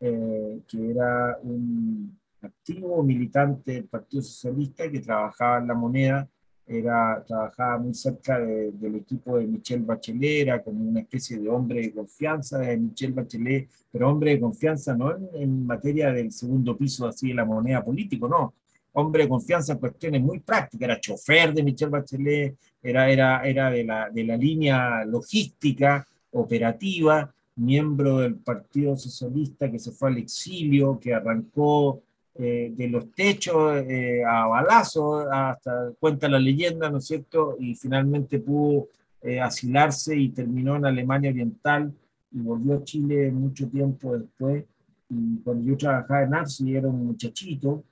eh, que era un activo militante del Partido Socialista que trabajaba en la moneda. Era, trabajaba muy cerca del equipo de Michelle Bachelet, era como una especie de hombre de confianza de Michelle Bachelet, pero hombre de confianza no en, materia del segundo piso así de la moneda político, no, hombre de confianza en cuestiones muy prácticas, era chofer de Michelle Bachelet, era, era, era de, la, de la línea logística, operativa, miembro del Partido Socialista que se fue al exilio, que arrancó eh, de los techos eh, a balazos, hasta cuenta la leyenda, ¿no es cierto? Y finalmente pudo eh, asilarse y terminó en Alemania Oriental y volvió a Chile mucho tiempo después. Y cuando yo trabajaba en ARSI era un muchachito,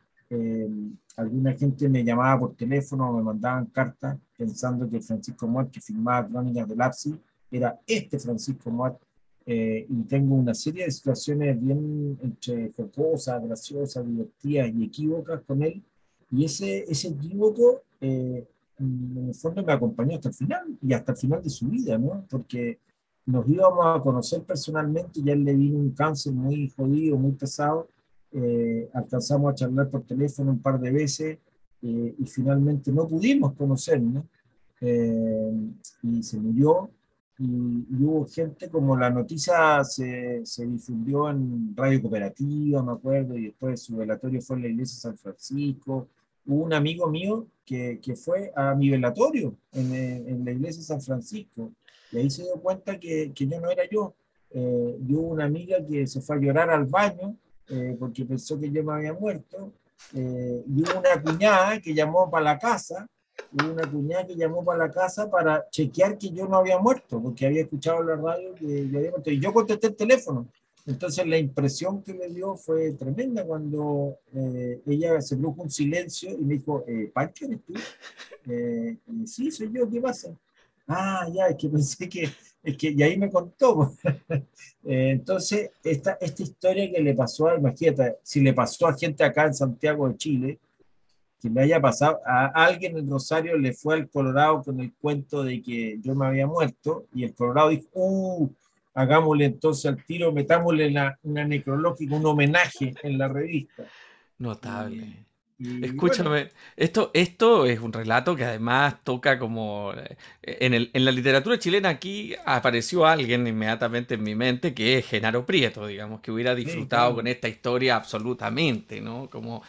alguna gente me llamaba por teléfono, me mandaban cartas pensando que Francisco Muart, que firmaba crónicas del ARSI, era este Francisco Muart eh, y tengo una serie de situaciones bien entre jocosas, graciosas, divertidas y equívocas con él. Y ese, ese equívoco, eh, en el fondo, me acompañó hasta el final y hasta el final de su vida, ¿no? Porque nos íbamos a conocer personalmente, ya él le vino un cáncer muy jodido, muy pesado. Eh, alcanzamos a charlar por teléfono un par de veces y finalmente no pudimos conocernos. y se murió y, hubo gente como la noticia se, se, difundió en Radio Cooperativa, me acuerdo, y después su velatorio fue en la iglesia de San Francisco. Hubo un amigo mío que, que fue a mi velatorio en, en, la iglesia de San Francisco, y ahí se dio cuenta que, que yo no era yo. Eh, y hubo una amiga que se fue a llorar al baño eh, porque pensó que yo me había muerto. Eh, y hubo una cuñada que llamó para la casa hubo una cuñada que llamó para la casa para chequear que yo no había muerto, porque había escuchado la radio que yo había muerto. Y yo contesté el teléfono. Entonces la impresión que me dio fue tremenda cuando eh, ella se produjo un silencio y me dijo, eh, Pancho, ¿eres tú? Eh, sí, soy yo, ¿qué pasa? Ah, ya, es que pensé que, es que, y ahí me contó. Eh, entonces, esta, esta historia que le pasó a, imagínate, si le pasó a gente acá en Santiago de Chile, que le haya pasado a alguien en Rosario le fue al Colorado con el cuento de que yo me había muerto y el Colorado dijo, uh, hagámosle entonces al tiro, metámosle la, una necrológica, un homenaje en la revista. Notable. Escúchame, esto, esto es un relato que además toca como... Eh, en, el, en, la literatura chilena aquí apareció alguien inmediatamente en mi mente que es Genaro Prieto, digamos, que hubiera disfrutado con esta historia absolutamente, ¿no? Como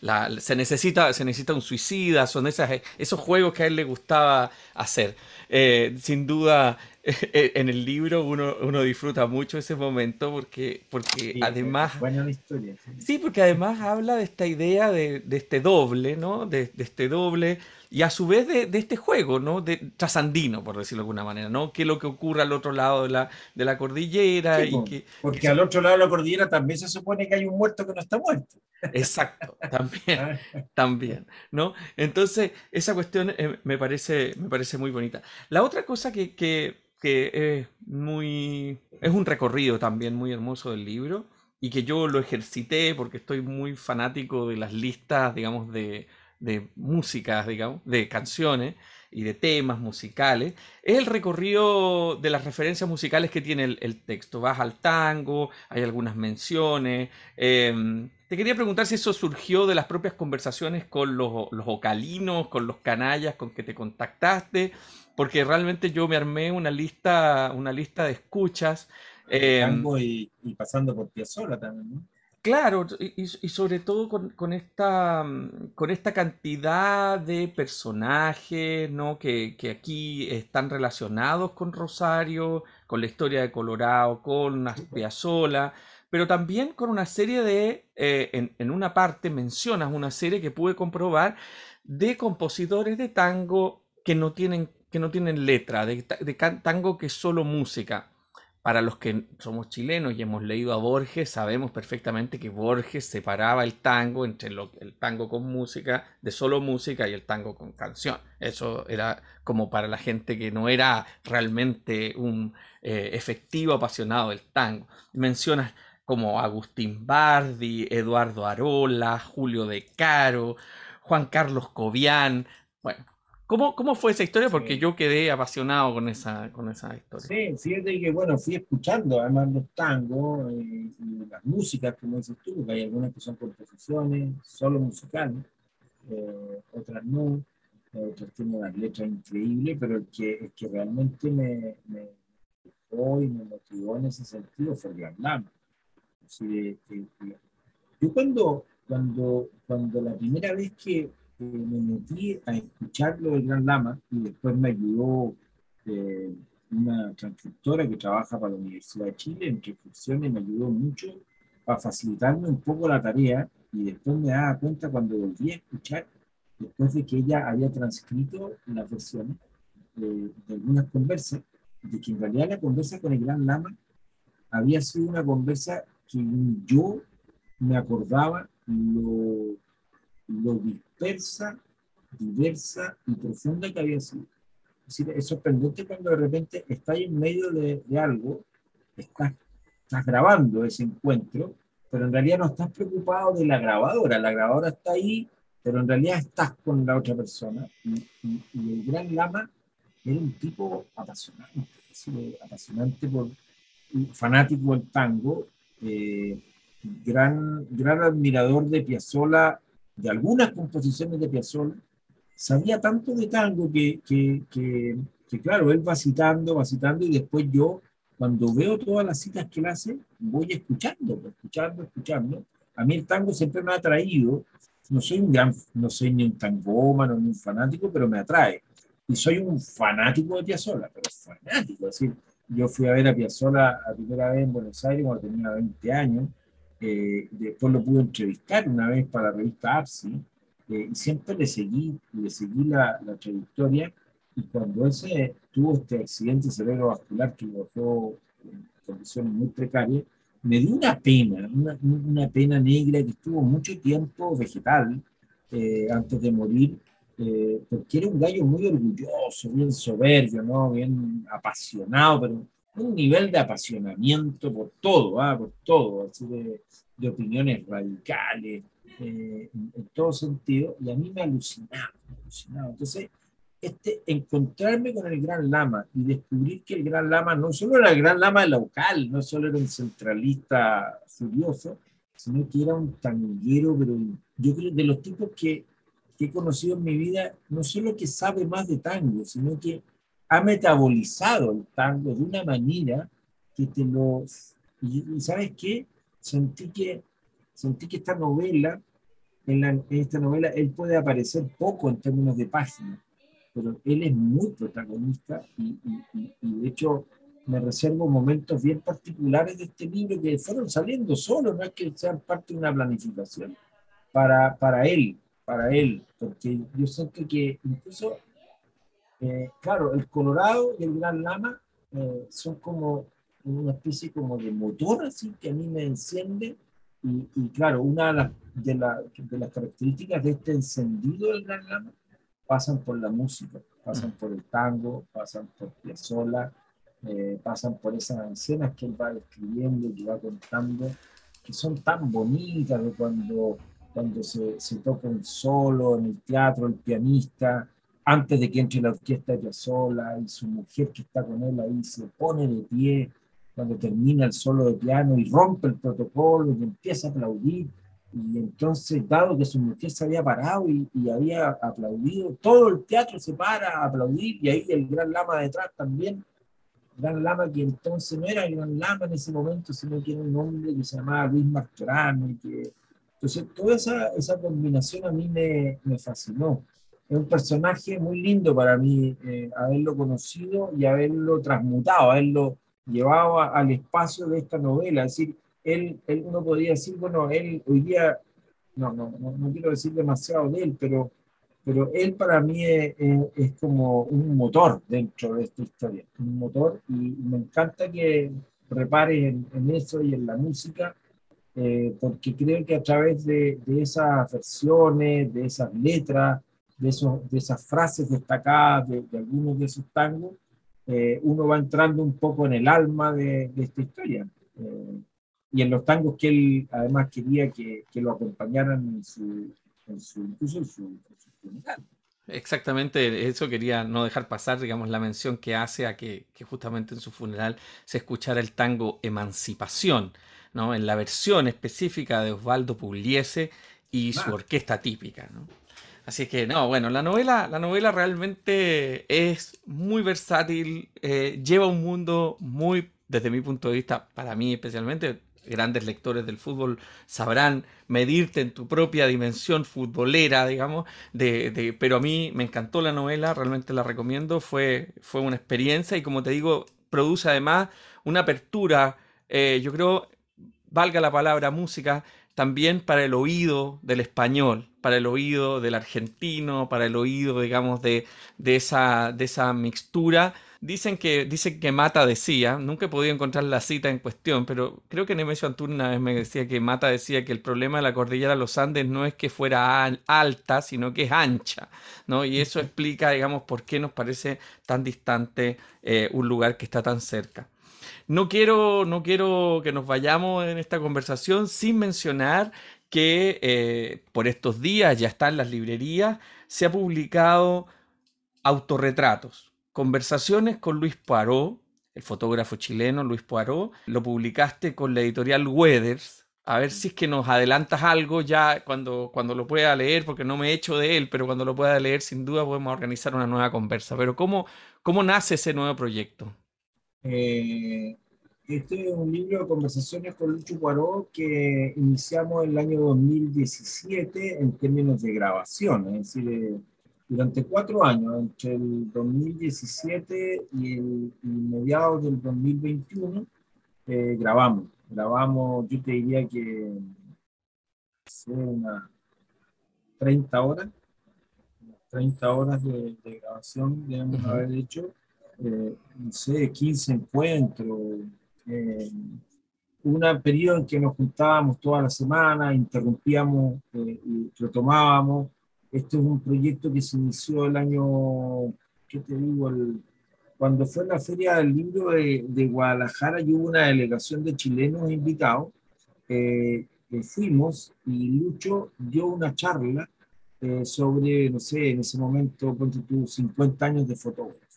la, se, necesita, se necesita un suicida, son esas, esos juegos que a él le gustaba hacer. Eh, sin duda, en el libro uno, uno, disfruta mucho ese momento porque, porque además... Buena historia. Sí. porque además habla de esta idea de, de este doble, ¿no? De, de, este doble y a su vez de, este juego, ¿no? De trasandino, por decirlo de alguna manera, ¿no? Que es lo que ocurre al otro lado de la, de la cordillera. y que, porque al otro lado de la cordillera también se supone que hay un muerto que no está muerto. Exacto, también, ah. también, ¿no? Entonces, esa cuestión eh, me, parece, me parece muy bonita. La otra cosa que, que que es muy. es un recorrido también muy hermoso del libro y que yo lo ejercité porque estoy muy fanático de las listas, digamos, de, de músicas, digamos, de canciones y de temas musicales, es el recorrido de las referencias musicales que tiene el, texto. Vas al tango, hay algunas menciones. Em, te quería preguntar si eso surgió de las propias conversaciones con los, los ocalinos, con los canallas con que te contactaste, porque realmente yo me armé una lista, una lista de escuchas. Em, y, pasando por Piazzolla también, ¿no? Claro, y, sobre todo con, esta, con esta cantidad de personajes ¿no? que, aquí están relacionados con Rosario, con la historia de Colorado, con Piazzolla, pero también con una serie de, eh, en, en, una parte mencionas una serie que pude comprobar de compositores de tango que no tienen que no tienen letra, de, tango que es solo música. Para los que somos chilenos y hemos leído a Borges, sabemos perfectamente que Borges separaba el tango entre el tango con música, de solo música, y el tango con canción. Eso era como para la gente que no era realmente un eh, efectivo apasionado del tango. Mencionas como Agustín Bardi, Eduardo Arola, Julio De Caro, Juan Carlos Cobian. Bueno, ¿Cómo, ¿Cómo, fue esa historia? Porque yo quedé apasionado con esa, con esa historia. Sí, fíjate que, bueno, fui escuchando además los tangos y, las músicas, como dices tú, porque hay algunas que son composiciones, solo musicales, eh, otras no, eh, otras tienen unas letras increíbles, pero el que, que realmente me, me y me motivó en ese sentido fue el Gran yo cuando, cuando, cuando la primera vez que me metí a escucharlo del Gran Lama y después me ayudó eh, una transcriptora que trabaja para la Universidad de Chile en transcripciones, me ayudó mucho para facilitarme un poco la tarea y después me daba cuenta cuando volví a escuchar, después de que ella había transcrito las versiones de, de algunas conversas, de que en realidad la conversa con el Gran Lama había sido una conversa que yo me acordaba lo lo dispersa, diversa y profunda que había sido. Es, decir, es sorprendente cuando de repente estás en medio de, algo, estás, estás grabando ese encuentro, pero en realidad no estás preocupado de la grabadora. La grabadora está ahí, pero en realidad estás con la otra persona. Y, el gran Lama era un tipo apasionante, apasionante por, fanático del tango, eh, gran, gran admirador de Piazzolla de algunas composiciones de Piazzolla, sabía tanto de tango que, que, que, claro, él va citando, va citando y después yo, cuando veo todas las citas que él hace, voy escuchando, escuchando, escuchando. A mí el tango siempre me ha atraído, no soy un gran, no soy ni un tangómano ni un fanático, pero me atrae. Y soy un fanático de Piazzolla, pero fanático, es decir, yo fui a ver a Piazzolla a primera vez en Buenos Aires cuando tenía 20 años, eh, después lo pude entrevistar una vez para la revista APSI, eh, y siempre le seguí, le seguí la, la, trayectoria, y cuando ese tuvo este accidente cerebrovascular que lo dejó en condiciones muy precarias, me dio una pena, una, una pena negra que estuvo mucho tiempo vegetal eh, antes de morir, porque era un gallo muy orgulloso, bien soberbio, ¿no? bien apasionado, pero un nivel de apasionamiento por todo, ¿ah? por todo, así de, de, opiniones radicales, eh, en, en, todo sentido, y a mí me alucinaba, me alucinaba. Entonces, este, encontrarme con el Gran Lama y descubrir que el Gran Lama no solo era el Gran Lama local, no solo era un centralista furioso, sino que era un tanguero, pero yo creo de los tipos que, que he conocido en mi vida, no solo que sabe más de tango, sino que ha metabolizado el tango de una manera que te lo... Y, ¿sabes qué? Sentí que, sentí que esta novela, en, la, en esta novela, él puede aparecer poco en términos de páginas, pero él es muy protagonista y, y, y, de hecho me reservo momentos bien particulares de este libro que fueron saliendo solo, no es que sean parte de una planificación, para, para él, para él, porque yo siento que incluso, eh, claro, el Colorado y el Gran Lama eh, son como una especie como de motor así que a mí me enciende. Y, y claro, una de las, de, la, de las características de este encendido del Gran Lama pasan por la música, pasan por el tango, pasan por Piazzolla, eh, pasan por esas escenas que él va describiendo, que va contando, que son tan bonitas de cuando, cuando se, se toca un solo en el teatro, el pianista, antes de que entre la orquesta de Piazzolla y su mujer que está con él ahí se pone de pie cuando termina el solo de piano y rompe el protocolo y empieza a aplaudir y entonces, dado que su mujer se había parado y, y, había aplaudido, todo el teatro se para a aplaudir y ahí el gran lama detrás también. Gran lama que entonces no era el gran lama en ese momento, sino que era un hombre que se llamaba Luis Martorano. Que, entonces, toda esa, esa combinación a mí me, me fascinó. Es un personaje muy lindo para mí eh, haberlo conocido y haberlo transmutado, haberlo llevado a, al espacio de esta novela. Es decir, él, él, uno podría decir, bueno, él hoy día, no, no, no, no quiero decir demasiado de él, pero, pero él para mí es, es, como un motor dentro de esta historia, un motor, y me encanta que repares en, en eso y en la música, eh, porque creo que a través de, de, esas versiones, de esas letras, de, esos, de esas frases destacadas de, de algunos de esos tangos, eh, uno va entrando un poco en el alma de, de esta historia. Eh, y en los tangos que él además quería que, que lo acompañaran en su, en su, incluso en su, en su funeral. Exactamente, eso quería no dejar pasar, digamos, la mención que hace a que, que, justamente en su funeral se escuchara el tango Emancipación, ¿no? En la versión específica de Osvaldo Pugliese y su orquesta típica, ¿no? Así que, no, bueno, la novela, la novela realmente es muy versátil, eh, lleva un mundo muy, desde mi punto de vista, para mí especialmente, grandes lectores del fútbol sabrán medirte en tu propia dimensión futbolera, digamos, de, pero a mí me encantó la novela, realmente la recomiendo, fue, fue una experiencia y como te digo, produce además una apertura, eh, yo creo, valga la palabra música, también para el oído del español, para el oído del argentino, para el oído, digamos, de, de, esa, de esa mixtura Dicen que, dicen que Mata decía, nunca he podido encontrar la cita en cuestión, pero creo que Nemesio Antún una vez me decía que Mata decía que el problema de la cordillera de los Andes no es que fuera alta, sino que es ancha, ¿no? Y eso explica, digamos, por qué nos parece tan distante eh, un lugar que está tan cerca. No quiero, no quiero que nos vayamos en esta conversación sin mencionar que eh, por estos días ya está en las librerías, se ha publicado autorretratos Conversaciones con Luis Poirot, el fotógrafo chileno Luis Poirot, lo publicaste con la editorial Weathers. A ver si es que nos adelantas algo ya cuando, cuando lo pueda leer, porque no me he hecho de él, pero cuando lo pueda leer, sin duda podemos organizar una nueva conversa. Pero ¿cómo, cómo nace ese nuevo proyecto? Eh, este es un libro de conversaciones con Lucho Poirot que iniciamos en el año 2017 en términos de grabación, es decir, eh, durante cuatro años, entre el 2017 y, el, y mediados del 2021, eh, grabamos. Grabamos, yo te diría que fue unas 30 horas, 30 horas de, de grabación debemos uh -huh. haber hecho, eh, no sé, 15 encuentros, eh, un periodo en que nos juntábamos toda la semana, interrumpíamos eh, y retomábamos, este es un proyecto que se inició el año, ¿qué te digo? El, cuando fue la Feria del Libro de, de, Guadalajara y hubo una delegación de chilenos invitados. Eh, eh, fuimos y Lucho dio una charla eh, sobre, no sé, en ese momento, ponte tú, 50 años de fotógrafo.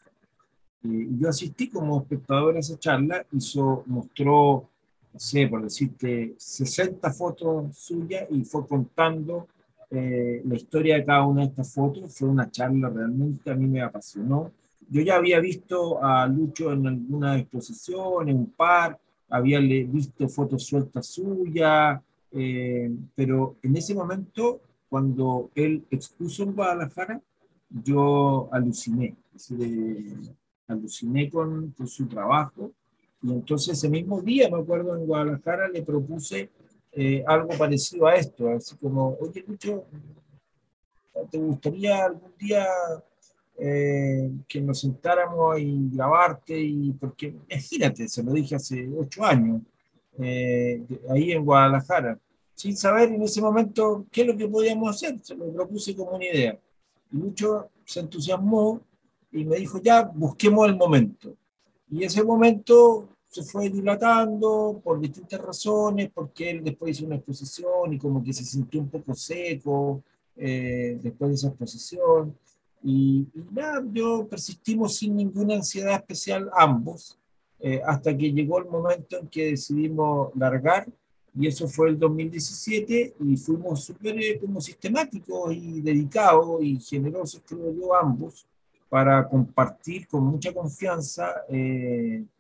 Y yo asistí como espectador a esa charla, hizo, mostró, no sé, por decirte, 60 fotos suyas y fue contando eh, la historia de cada una de estas fotos. Fue una charla realmente, a mí me apasionó. Yo ya había visto a Lucho en alguna exposición, en un par, había visto fotos sueltas suyas, eh, pero en ese momento, cuando él expuso en Guadalajara, yo aluciné, aluciné con, con, su trabajo. Y entonces ese mismo día, me acuerdo, en Guadalajara le propuse eh, algo parecido a esto, así como, oye, Lucho, ¿te gustaría algún día eh, que nos sentáramos y grabarte? Y porque, imagínate, se lo dije hace ocho años, eh, ahí en Guadalajara, sin saber en ese momento qué es lo que podíamos hacer, se lo propuse como una idea. Y Lucho se entusiasmó y me dijo, ya, busquemos el momento. Y ese momento se fue dilatando por distintas razones, porque él después hizo una exposición y como que se sintió un poco seco eh, después de esa exposición. Y, nada, yo persistimos sin ninguna ansiedad especial ambos, eh, hasta que llegó el momento en que decidimos largar, y eso fue el 2017, y fuimos súper eh, como sistemáticos y dedicados y generosos, creo yo, ambos, para compartir con mucha confianza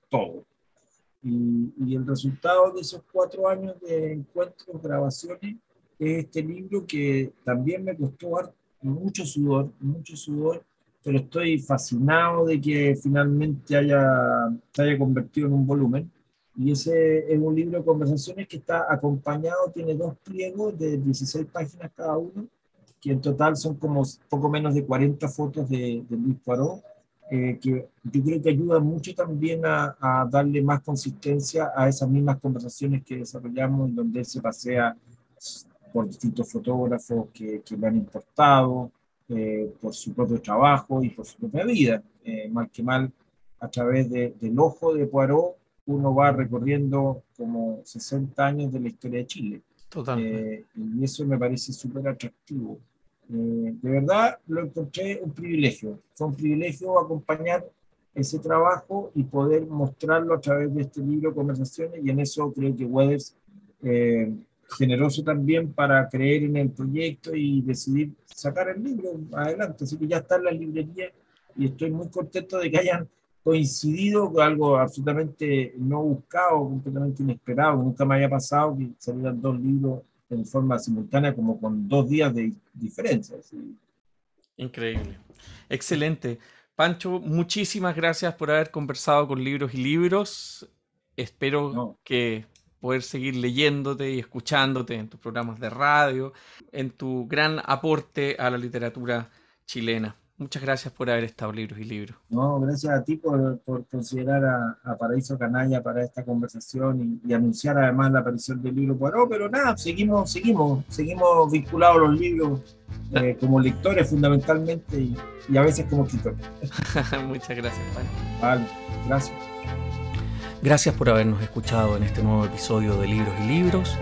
todo. Y, el resultado de esos cuatro años de encuentros, grabaciones, es este libro que también me costó mucho sudor, mucho sudor, pero estoy fascinado de que finalmente haya, se haya convertido en un volumen. Y ese es un libro de conversaciones que está acompañado, tiene dos pliegos de 16 páginas cada uno, que en total son como poco menos de 40 fotos de, de Luis Poirot eh, que yo creo que ayuda mucho también a, a, darle más consistencia a esas mismas conversaciones que desarrollamos, en donde él se pasea por distintos fotógrafos que, que le han importado, eh, por su propio trabajo y por su propia vida. Eh, mal que mal, a través de, del ojo de Poirot, uno va recorriendo como 60 años de la historia de Chile. Totalmente. y eso me parece súper atractivo. Eh, de verdad lo encontré un privilegio. Fue un privilegio acompañar ese trabajo y poder mostrarlo a través de este libro Conversaciones y en eso creo que Weathers, eh, generoso también para creer en el proyecto y decidir sacar el libro adelante. Así que ya está en la librería y estoy muy contento de que hayan coincidido con algo absolutamente no buscado, completamente inesperado, nunca me haya pasado que salieran dos libros en forma simultánea como con dos días de diferencia. Increíble. Excelente. Pancho, muchísimas gracias por haber conversado con Libros y Libros. Espero que poder seguir leyéndote y escuchándote en tus programas de radio, en tu gran aporte a la literatura chilena. Muchas gracias por haber estado libros y libros. No, gracias a ti por, por considerar a, Paraíso Canalla para esta conversación y, anunciar además la aparición del libro Poirot, pero nada, seguimos, seguimos, seguimos vinculados a los libros eh, como lectores fundamentalmente y, y, a veces como escritores. Muchas gracias, Pablo. Vale, gracias. Gracias por habernos escuchado en este nuevo episodio de Libros y Libros.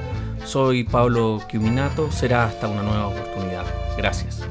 Soy Pablo Quiminato, será hasta una nueva oportunidad. Gracias.